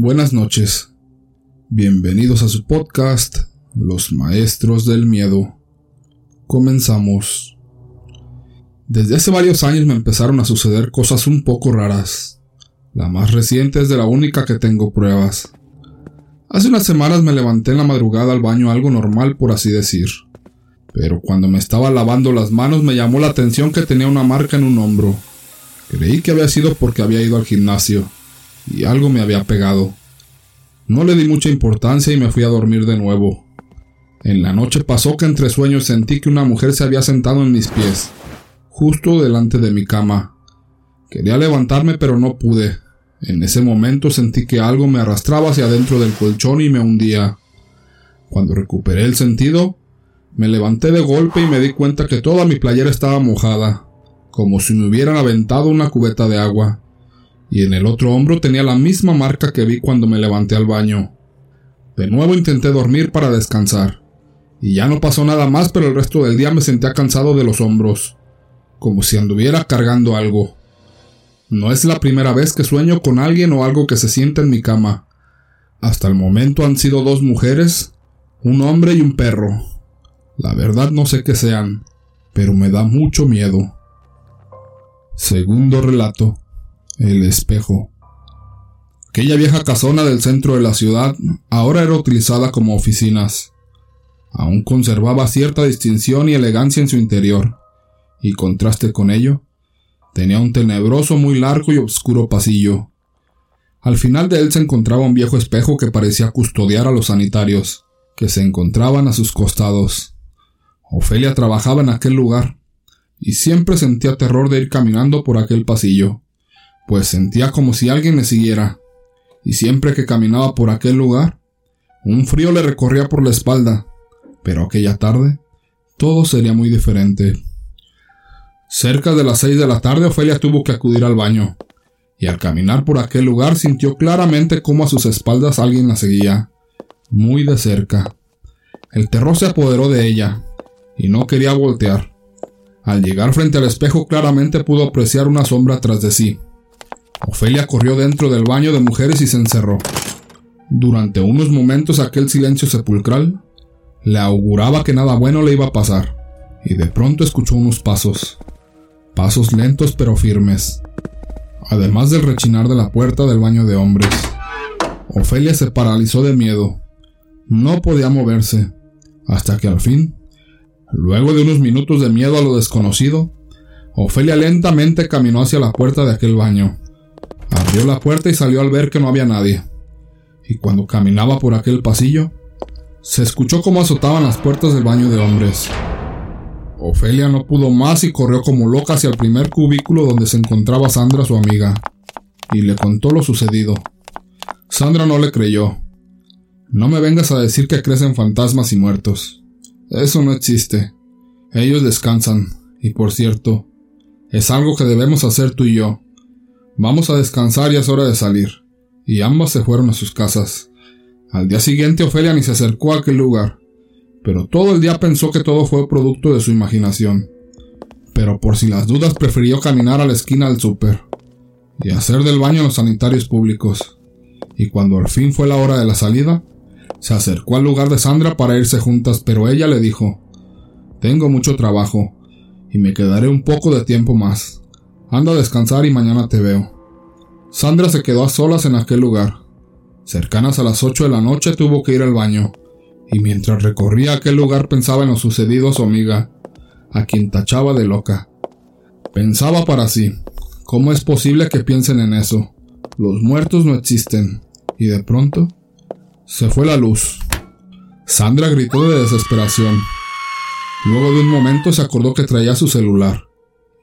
Buenas noches. Bienvenidos a su podcast, Los Maestros del Miedo. Comenzamos. Desde hace varios años me empezaron a suceder cosas un poco raras. La más reciente es de la única que tengo pruebas. Hace unas semanas me levanté en la madrugada al baño algo normal por así decir. Pero cuando me estaba lavando las manos me llamó la atención que tenía una marca en un hombro. Creí que había sido porque había ido al gimnasio y algo me había pegado. No le di mucha importancia y me fui a dormir de nuevo. En la noche pasó que entre sueños sentí que una mujer se había sentado en mis pies, justo delante de mi cama. Quería levantarme pero no pude. En ese momento sentí que algo me arrastraba hacia adentro del colchón y me hundía. Cuando recuperé el sentido, me levanté de golpe y me di cuenta que toda mi playera estaba mojada, como si me hubieran aventado una cubeta de agua y en el otro hombro tenía la misma marca que vi cuando me levanté al baño. De nuevo intenté dormir para descansar, y ya no pasó nada más, pero el resto del día me sentía cansado de los hombros, como si anduviera cargando algo. No es la primera vez que sueño con alguien o algo que se sienta en mi cama. Hasta el momento han sido dos mujeres, un hombre y un perro. La verdad no sé qué sean, pero me da mucho miedo. Segundo relato. El espejo. Aquella vieja casona del centro de la ciudad ahora era utilizada como oficinas. Aún conservaba cierta distinción y elegancia en su interior, y contraste con ello, tenía un tenebroso muy largo y oscuro pasillo. Al final de él se encontraba un viejo espejo que parecía custodiar a los sanitarios, que se encontraban a sus costados. Ofelia trabajaba en aquel lugar, y siempre sentía terror de ir caminando por aquel pasillo pues sentía como si alguien me siguiera, y siempre que caminaba por aquel lugar, un frío le recorría por la espalda, pero aquella tarde todo sería muy diferente. Cerca de las seis de la tarde Ofelia tuvo que acudir al baño, y al caminar por aquel lugar sintió claramente cómo a sus espaldas alguien la seguía, muy de cerca. El terror se apoderó de ella, y no quería voltear. Al llegar frente al espejo claramente pudo apreciar una sombra tras de sí. Ofelia corrió dentro del baño de mujeres y se encerró. Durante unos momentos aquel silencio sepulcral le auguraba que nada bueno le iba a pasar, y de pronto escuchó unos pasos, pasos lentos pero firmes, además del rechinar de la puerta del baño de hombres. Ofelia se paralizó de miedo. No podía moverse, hasta que al fin, luego de unos minutos de miedo a lo desconocido, Ofelia lentamente caminó hacia la puerta de aquel baño. Abrió la puerta y salió al ver que no había nadie. Y cuando caminaba por aquel pasillo, se escuchó cómo azotaban las puertas del baño de hombres. Ofelia no pudo más y corrió como loca hacia el primer cubículo donde se encontraba Sandra, su amiga, y le contó lo sucedido. Sandra no le creyó. No me vengas a decir que crecen fantasmas y muertos. Eso no existe. Ellos descansan, y por cierto, es algo que debemos hacer tú y yo. Vamos a descansar y es hora de salir. Y ambas se fueron a sus casas. Al día siguiente Ofelia ni se acercó a aquel lugar, pero todo el día pensó que todo fue producto de su imaginación. Pero por si las dudas prefirió caminar a la esquina del súper y hacer del baño en los sanitarios públicos. Y cuando al fin fue la hora de la salida, se acercó al lugar de Sandra para irse juntas, pero ella le dijo Tengo mucho trabajo, y me quedaré un poco de tiempo más. Anda a descansar y mañana te veo. Sandra se quedó a solas en aquel lugar. Cercanas a las ocho de la noche tuvo que ir al baño, y mientras recorría aquel lugar pensaba en lo sucedido a su amiga, a quien tachaba de loca. Pensaba para sí, ¿cómo es posible que piensen en eso? Los muertos no existen. Y de pronto, se fue la luz. Sandra gritó de desesperación. Luego de un momento se acordó que traía su celular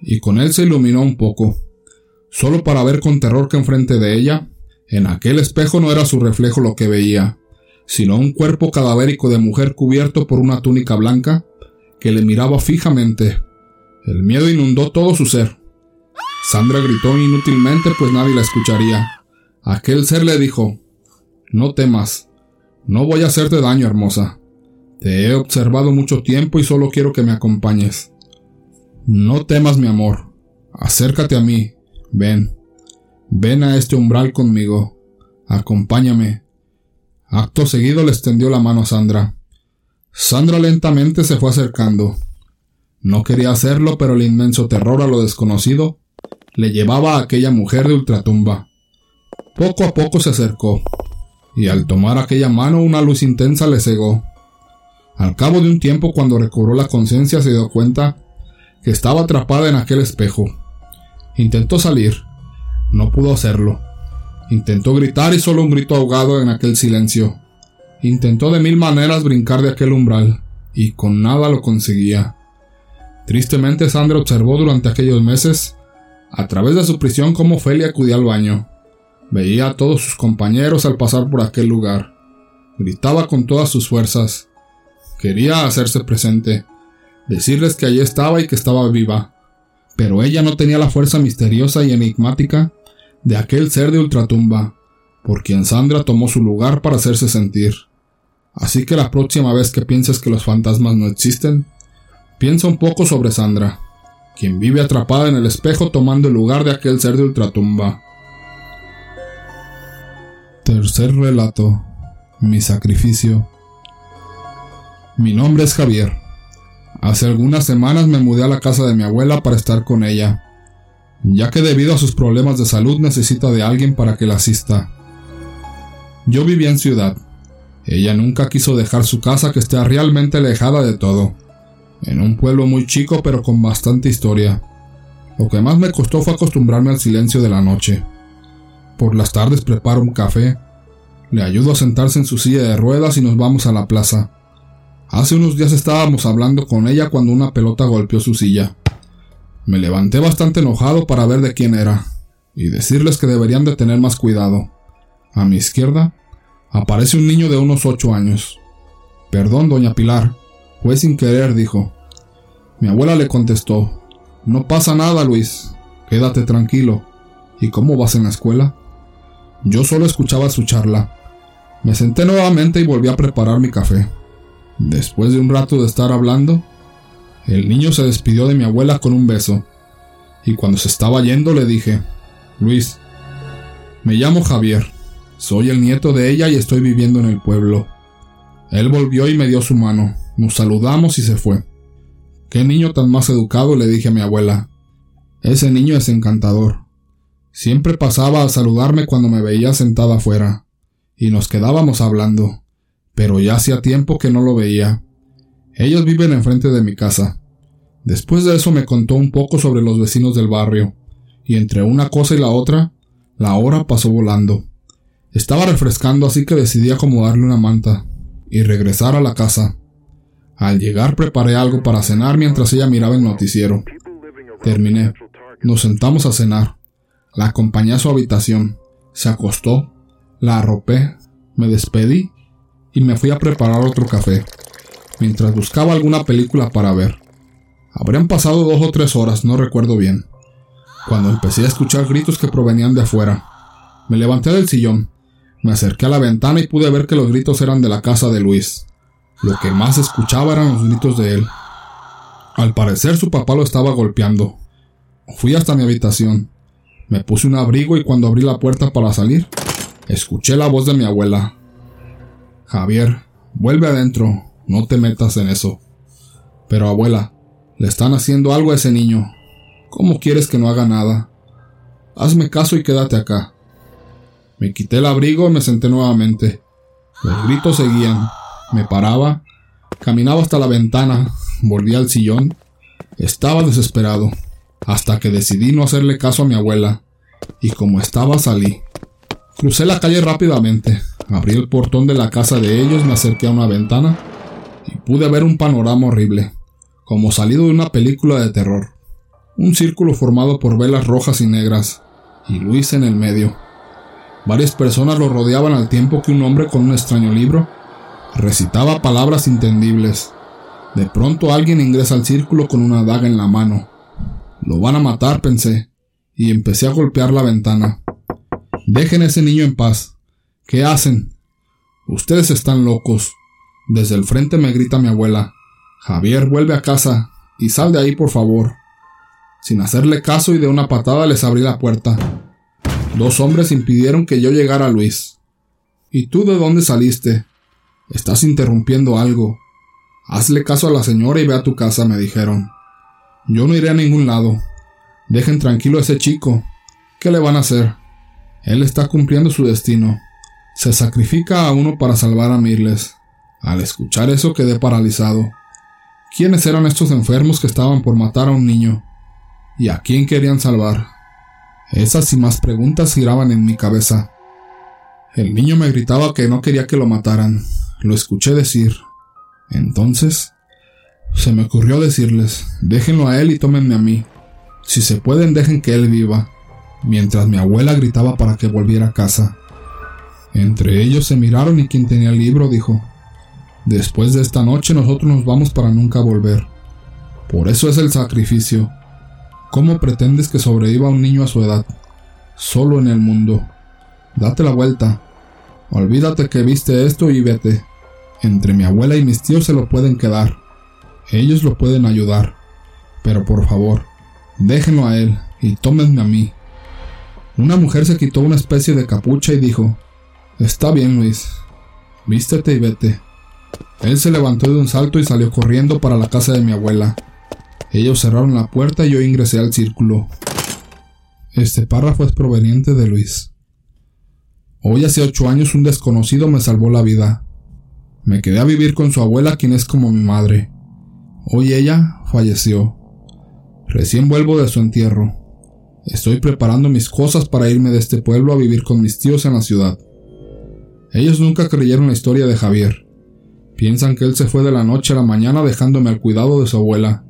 y con él se iluminó un poco, solo para ver con terror que enfrente de ella, en aquel espejo no era su reflejo lo que veía, sino un cuerpo cadavérico de mujer cubierto por una túnica blanca que le miraba fijamente. El miedo inundó todo su ser. Sandra gritó inútilmente pues nadie la escucharía. Aquel ser le dijo No temas, no voy a hacerte daño, hermosa. Te he observado mucho tiempo y solo quiero que me acompañes. No temas, mi amor. Acércate a mí. Ven. Ven a este umbral conmigo. Acompáñame. Acto seguido le extendió la mano a Sandra. Sandra lentamente se fue acercando. No quería hacerlo, pero el inmenso terror a lo desconocido le llevaba a aquella mujer de ultratumba. Poco a poco se acercó, y al tomar aquella mano una luz intensa le cegó. Al cabo de un tiempo, cuando recobró la conciencia, se dio cuenta que estaba atrapada en aquel espejo. Intentó salir. No pudo hacerlo. Intentó gritar y solo un grito ahogado en aquel silencio. Intentó de mil maneras brincar de aquel umbral, y con nada lo conseguía. Tristemente Sandra observó durante aquellos meses, a través de su prisión, cómo Felia acudía al baño. Veía a todos sus compañeros al pasar por aquel lugar. Gritaba con todas sus fuerzas. Quería hacerse presente, decirles que allí estaba y que estaba viva. Pero ella no tenía la fuerza misteriosa y enigmática de aquel ser de ultratumba, por quien Sandra tomó su lugar para hacerse sentir. Así que la próxima vez que pienses que los fantasmas no existen, piensa un poco sobre Sandra, quien vive atrapada en el espejo tomando el lugar de aquel ser de ultratumba. Tercer relato. Mi sacrificio. Mi nombre es Javier. Hace algunas semanas me mudé a la casa de mi abuela para estar con ella, ya que debido a sus problemas de salud necesita de alguien para que la asista. Yo vivía en ciudad. Ella nunca quiso dejar su casa que esté realmente alejada de todo, en un pueblo muy chico pero con bastante historia. Lo que más me costó fue acostumbrarme al silencio de la noche. Por las tardes preparo un café, le ayudo a sentarse en su silla de ruedas y nos vamos a la plaza. Hace unos días estábamos hablando con ella cuando una pelota golpeó su silla. Me levanté bastante enojado para ver de quién era, y decirles que deberían de tener más cuidado. A mi izquierda aparece un niño de unos ocho años. Perdón, doña Pilar, fue sin querer, dijo. Mi abuela le contestó, No pasa nada, Luis, quédate tranquilo. ¿Y cómo vas en la escuela? Yo solo escuchaba su charla. Me senté nuevamente y volví a preparar mi café. Después de un rato de estar hablando, el niño se despidió de mi abuela con un beso, y cuando se estaba yendo le dije, Luis, me llamo Javier, soy el nieto de ella y estoy viviendo en el pueblo. Él volvió y me dio su mano, nos saludamos y se fue. Qué niño tan más educado, le dije a mi abuela. Ese niño es encantador. Siempre pasaba a saludarme cuando me veía sentada afuera, y nos quedábamos hablando, pero ya hacía tiempo que no lo veía. Ellos viven enfrente de mi casa. Después de eso me contó un poco sobre los vecinos del barrio, y entre una cosa y la otra, la hora pasó volando. Estaba refrescando así que decidí acomodarle una manta y regresar a la casa. Al llegar preparé algo para cenar mientras ella miraba el noticiero. Terminé. Nos sentamos a cenar. La acompañé a su habitación. Se acostó. La arropé. Me despedí y me fui a preparar otro café mientras buscaba alguna película para ver. Habrían pasado dos o tres horas, no recuerdo bien, cuando empecé a escuchar gritos que provenían de afuera. Me levanté del sillón, me acerqué a la ventana y pude ver que los gritos eran de la casa de Luis. Lo que más escuchaba eran los gritos de él. Al parecer su papá lo estaba golpeando. Fui hasta mi habitación. Me puse un abrigo y cuando abrí la puerta para salir, escuché la voz de mi abuela. Javier, vuelve adentro, no te metas en eso. Pero abuela, le están haciendo algo a ese niño. ¿Cómo quieres que no haga nada? Hazme caso y quédate acá. Me quité el abrigo y me senté nuevamente. Los gritos seguían. Me paraba, caminaba hasta la ventana, volví al sillón. Estaba desesperado, hasta que decidí no hacerle caso a mi abuela, y como estaba salí. Crucé la calle rápidamente, abrí el portón de la casa de ellos, me acerqué a una ventana y pude ver un panorama horrible, como salido de una película de terror. Un círculo formado por velas rojas y negras, y Luis en el medio. Varias personas lo rodeaban al tiempo que un hombre con un extraño libro recitaba palabras entendibles. De pronto alguien ingresa al círculo con una daga en la mano. Lo van a matar, pensé, y empecé a golpear la ventana. Dejen a ese niño en paz. ¿Qué hacen? Ustedes están locos. Desde el frente me grita mi abuela. Javier, vuelve a casa y sal de ahí, por favor. Sin hacerle caso y de una patada les abrí la puerta. Dos hombres impidieron que yo llegara a Luis. ¿Y tú de dónde saliste? Estás interrumpiendo algo. Hazle caso a la señora y ve a tu casa, me dijeron. Yo no iré a ningún lado. Dejen tranquilo a ese chico. ¿Qué le van a hacer? Él está cumpliendo su destino. Se sacrifica a uno para salvar a miles. Al escuchar eso quedé paralizado. ¿Quiénes eran estos enfermos que estaban por matar a un niño? ¿Y a quién querían salvar? Esas y más preguntas giraban en mi cabeza. El niño me gritaba que no quería que lo mataran. Lo escuché decir. Entonces, se me ocurrió decirles, déjenlo a él y tómenme a mí. Si se pueden, dejen que él viva, mientras mi abuela gritaba para que volviera a casa. Entre ellos se miraron y quien tenía el libro dijo, Después de esta noche nosotros nos vamos para nunca volver. Por eso es el sacrificio. ¿Cómo pretendes que sobreviva un niño a su edad? Solo en el mundo. Date la vuelta. Olvídate que viste esto y vete. Entre mi abuela y mis tíos se lo pueden quedar. Ellos lo pueden ayudar. Pero por favor, déjenlo a él y tómenme a mí. Una mujer se quitó una especie de capucha y dijo, Está bien, Luis. Vístete y vete. Él se levantó de un salto y salió corriendo para la casa de mi abuela. Ellos cerraron la puerta y yo ingresé al círculo. Este párrafo es proveniente de Luis. Hoy hace ocho años un desconocido me salvó la vida. Me quedé a vivir con su abuela, quien es como mi madre. Hoy ella falleció. Recién vuelvo de su entierro. Estoy preparando mis cosas para irme de este pueblo a vivir con mis tíos en la ciudad. Ellos nunca creyeron la historia de Javier. Piensan que él se fue de la noche a la mañana dejándome al cuidado de su abuela.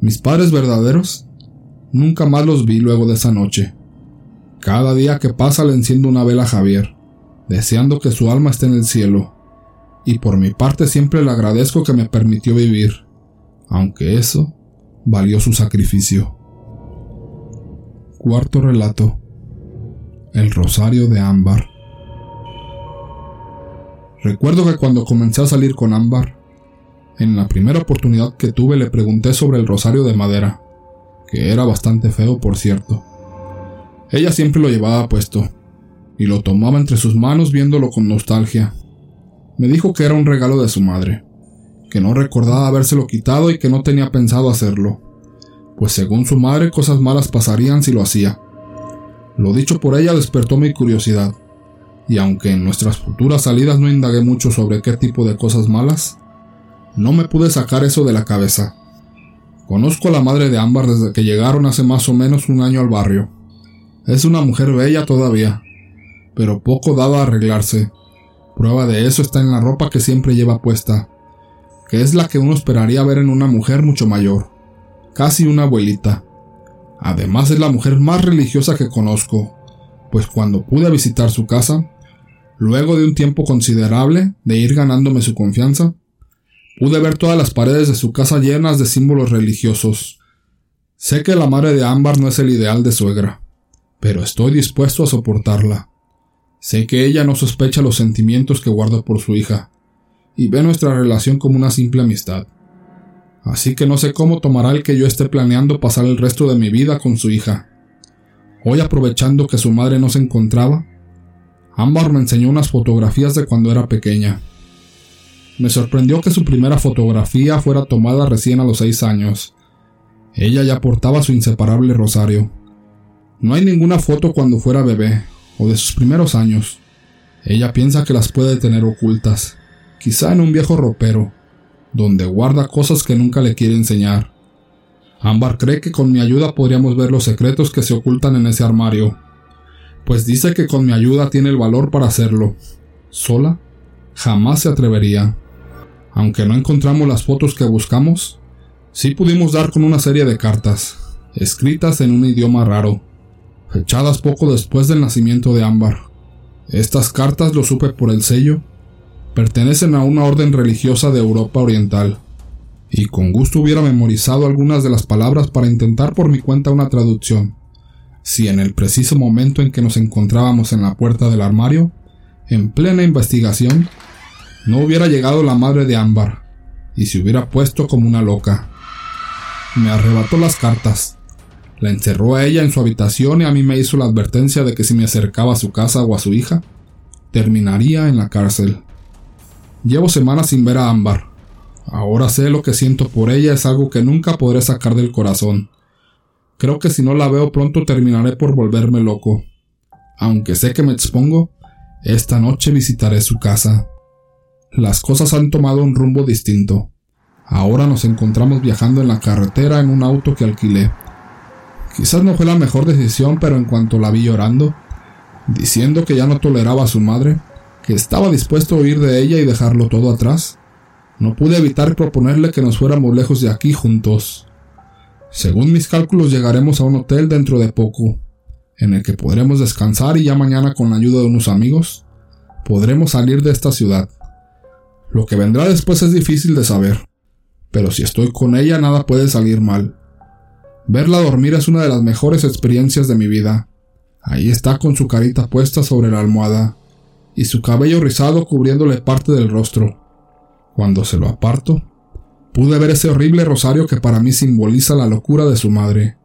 Mis padres verdaderos nunca más los vi luego de esa noche. Cada día que pasa le enciendo una vela a Javier, deseando que su alma esté en el cielo, y por mi parte siempre le agradezco que me permitió vivir, aunque eso valió su sacrificio. Cuarto relato. El Rosario de Ámbar. Recuerdo que cuando comencé a salir con Ámbar, en la primera oportunidad que tuve le pregunté sobre el rosario de madera, que era bastante feo por cierto. Ella siempre lo llevaba puesto, y lo tomaba entre sus manos viéndolo con nostalgia. Me dijo que era un regalo de su madre, que no recordaba habérselo quitado y que no tenía pensado hacerlo, pues según su madre cosas malas pasarían si lo hacía. Lo dicho por ella despertó mi curiosidad, y aunque en nuestras futuras salidas no indagué mucho sobre qué tipo de cosas malas, no me pude sacar eso de la cabeza. Conozco a la madre de Ámbar desde que llegaron hace más o menos un año al barrio. Es una mujer bella todavía, pero poco dada a arreglarse. Prueba de eso está en la ropa que siempre lleva puesta, que es la que uno esperaría ver en una mujer mucho mayor, casi una abuelita. Además es la mujer más religiosa que conozco, pues cuando pude visitar su casa, Luego de un tiempo considerable de ir ganándome su confianza, pude ver todas las paredes de su casa llenas de símbolos religiosos. Sé que la madre de Ámbar no es el ideal de suegra, pero estoy dispuesto a soportarla. Sé que ella no sospecha los sentimientos que guardo por su hija, y ve nuestra relación como una simple amistad. Así que no sé cómo tomará el que yo esté planeando pasar el resto de mi vida con su hija. Hoy aprovechando que su madre no se encontraba, Ámbar me enseñó unas fotografías de cuando era pequeña. Me sorprendió que su primera fotografía fuera tomada recién a los seis años. Ella ya portaba su inseparable rosario. No hay ninguna foto cuando fuera bebé, o de sus primeros años. Ella piensa que las puede tener ocultas, quizá en un viejo ropero, donde guarda cosas que nunca le quiere enseñar. Ámbar cree que con mi ayuda podríamos ver los secretos que se ocultan en ese armario, pues dice que con mi ayuda tiene el valor para hacerlo. Sola, jamás se atrevería. Aunque no encontramos las fotos que buscamos, sí pudimos dar con una serie de cartas, escritas en un idioma raro, fechadas poco después del nacimiento de Ámbar. Estas cartas, lo supe por el sello, pertenecen a una orden religiosa de Europa Oriental, y con gusto hubiera memorizado algunas de las palabras para intentar por mi cuenta una traducción si en el preciso momento en que nos encontrábamos en la puerta del armario, en plena investigación, no hubiera llegado la madre de Ámbar y se hubiera puesto como una loca. Me arrebató las cartas, la encerró a ella en su habitación y a mí me hizo la advertencia de que si me acercaba a su casa o a su hija, terminaría en la cárcel. Llevo semanas sin ver a Ámbar. Ahora sé lo que siento por ella es algo que nunca podré sacar del corazón. Creo que si no la veo pronto terminaré por volverme loco. Aunque sé que me expongo, esta noche visitaré su casa. Las cosas han tomado un rumbo distinto. Ahora nos encontramos viajando en la carretera en un auto que alquilé. Quizás no fue la mejor decisión, pero en cuanto la vi llorando, diciendo que ya no toleraba a su madre, que estaba dispuesto a huir de ella y dejarlo todo atrás, no pude evitar proponerle que nos fuéramos lejos de aquí juntos. Según mis cálculos llegaremos a un hotel dentro de poco, en el que podremos descansar y ya mañana con la ayuda de unos amigos podremos salir de esta ciudad. Lo que vendrá después es difícil de saber, pero si estoy con ella nada puede salir mal. Verla dormir es una de las mejores experiencias de mi vida. Ahí está con su carita puesta sobre la almohada y su cabello rizado cubriéndole parte del rostro. Cuando se lo aparto, pude ver ese horrible rosario que para mí simboliza la locura de su madre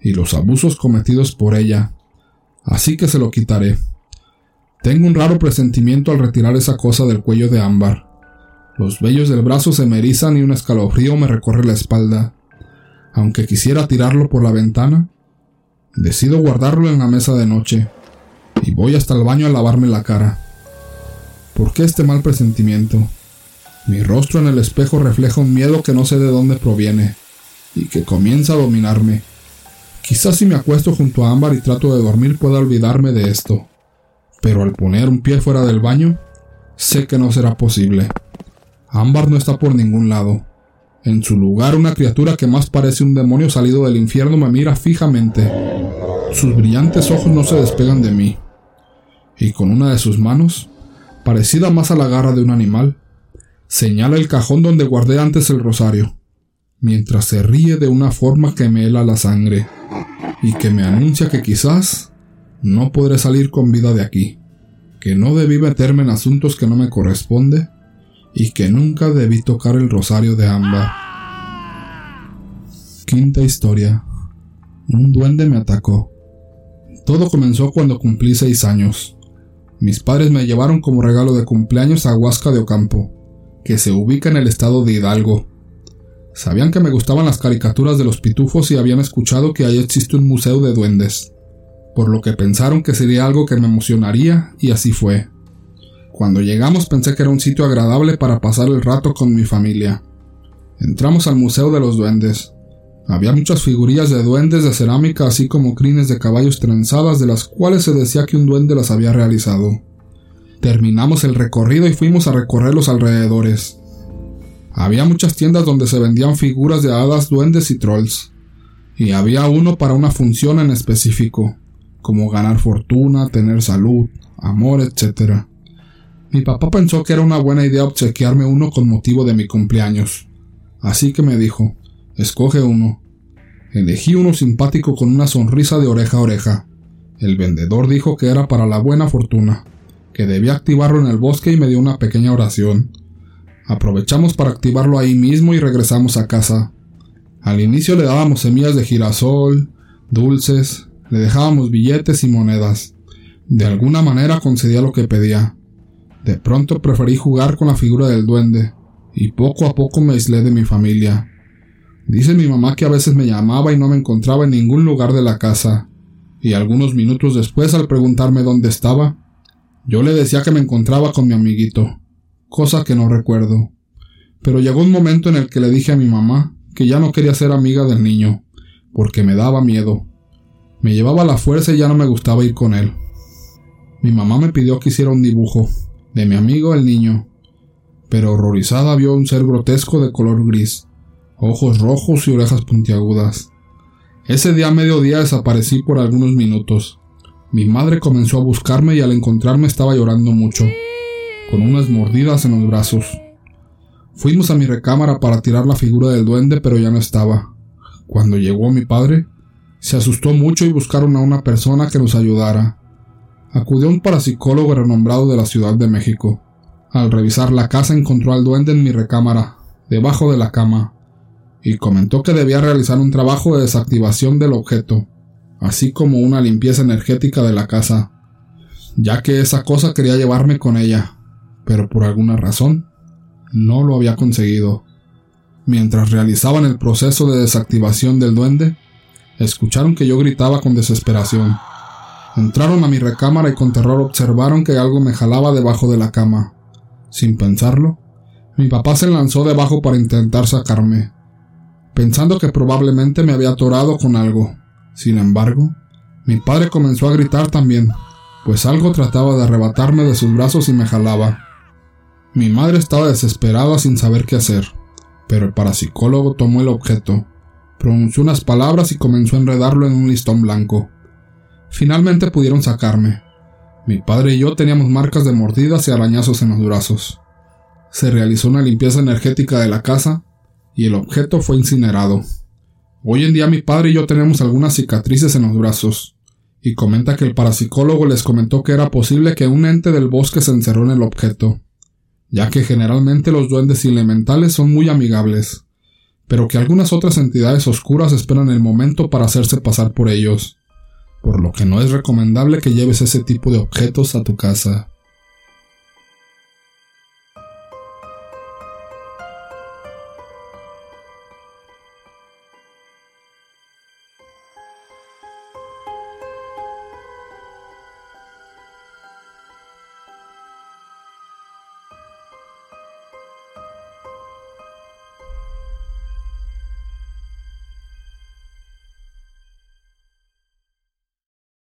y los abusos cometidos por ella, así que se lo quitaré. Tengo un raro presentimiento al retirar esa cosa del cuello de ámbar. Los vellos del brazo se me erizan y un escalofrío me recorre la espalda. Aunque quisiera tirarlo por la ventana, decido guardarlo en la mesa de noche y voy hasta el baño a lavarme la cara. ¿Por qué este mal presentimiento? Mi rostro en el espejo refleja un miedo que no sé de dónde proviene y que comienza a dominarme. Quizás si me acuesto junto a Ámbar y trato de dormir pueda olvidarme de esto, pero al poner un pie fuera del baño, sé que no será posible. Ámbar no está por ningún lado. En su lugar una criatura que más parece un demonio salido del infierno me mira fijamente. Sus brillantes ojos no se despegan de mí. Y con una de sus manos, parecida más a la garra de un animal, señala el cajón donde guardé antes el rosario, mientras se ríe de una forma que me hela la sangre y que me anuncia que quizás no podré salir con vida de aquí, que no debí meterme en asuntos que no me corresponde y que nunca debí tocar el rosario de Amba. Quinta historia. Un duende me atacó. Todo comenzó cuando cumplí seis años. Mis padres me llevaron como regalo de cumpleaños a Huasca de Ocampo, que se ubica en el estado de Hidalgo. Sabían que me gustaban las caricaturas de los pitufos y habían escuchado que ahí existe un museo de duendes, por lo que pensaron que sería algo que me emocionaría y así fue. Cuando llegamos pensé que era un sitio agradable para pasar el rato con mi familia. Entramos al Museo de los Duendes. Había muchas figurillas de duendes de cerámica así como crines de caballos trenzadas de las cuales se decía que un duende las había realizado. Terminamos el recorrido y fuimos a recorrer los alrededores. Había muchas tiendas donde se vendían figuras de hadas, duendes y trolls. Y había uno para una función en específico, como ganar fortuna, tener salud, amor, etc. Mi papá pensó que era una buena idea obsequiarme uno con motivo de mi cumpleaños. Así que me dijo, escoge uno. Elegí uno simpático con una sonrisa de oreja a oreja. El vendedor dijo que era para la buena fortuna, que debía activarlo en el bosque y me dio una pequeña oración. Aprovechamos para activarlo ahí mismo y regresamos a casa. Al inicio le dábamos semillas de girasol, dulces, le dejábamos billetes y monedas. De alguna manera concedía lo que pedía. De pronto preferí jugar con la figura del duende, y poco a poco me aislé de mi familia. Dice mi mamá que a veces me llamaba y no me encontraba en ningún lugar de la casa, y algunos minutos después al preguntarme dónde estaba, yo le decía que me encontraba con mi amiguito, cosa que no recuerdo. Pero llegó un momento en el que le dije a mi mamá que ya no quería ser amiga del niño, porque me daba miedo. Me llevaba la fuerza y ya no me gustaba ir con él. Mi mamá me pidió que hiciera un dibujo, de mi amigo el niño, pero horrorizada vio un ser grotesco de color gris, ojos rojos y orejas puntiagudas. Ese día a mediodía desaparecí por algunos minutos. Mi madre comenzó a buscarme y al encontrarme estaba llorando mucho, con unas mordidas en los brazos. Fuimos a mi recámara para tirar la figura del duende, pero ya no estaba. Cuando llegó mi padre, se asustó mucho y buscaron a una persona que nos ayudara. Acudió un parapsicólogo renombrado de la Ciudad de México. Al revisar la casa encontró al duende en mi recámara, debajo de la cama, y comentó que debía realizar un trabajo de desactivación del objeto, así como una limpieza energética de la casa. ya que esa cosa quería llevarme con ella, pero por alguna razón no lo había conseguido. Mientras realizaban el proceso de desactivación del duende, escucharon que yo gritaba con desesperación. Entraron a mi recámara y con terror observaron que algo me jalaba debajo de la cama. Sin pensarlo, mi papá se lanzó debajo para intentar sacarme, pensando que probablemente me había atorado con algo. Sin embargo, mi padre comenzó a gritar también, pues algo trataba de arrebatarme de sus brazos y me jalaba. Mi madre estaba desesperada sin saber qué hacer, pero el parapsicólogo tomó el objeto, pronunció unas palabras y comenzó a enredarlo en un listón blanco. Finalmente pudieron sacarme. Mi padre y yo teníamos marcas de mordidas y arañazos en los brazos. Se realizó una limpieza energética de la casa y el objeto fue incinerado. Hoy en día mi padre y yo tenemos algunas cicatrices en los brazos, y comenta que el parapsicólogo les comentó que era posible que un ente del bosque se encerró en el objeto, ya que generalmente los duendes elementales son muy amigables, pero que algunas otras entidades oscuras esperan el momento para hacerse pasar por ellos, por lo que no es recomendable que lleves ese tipo de objetos a tu casa.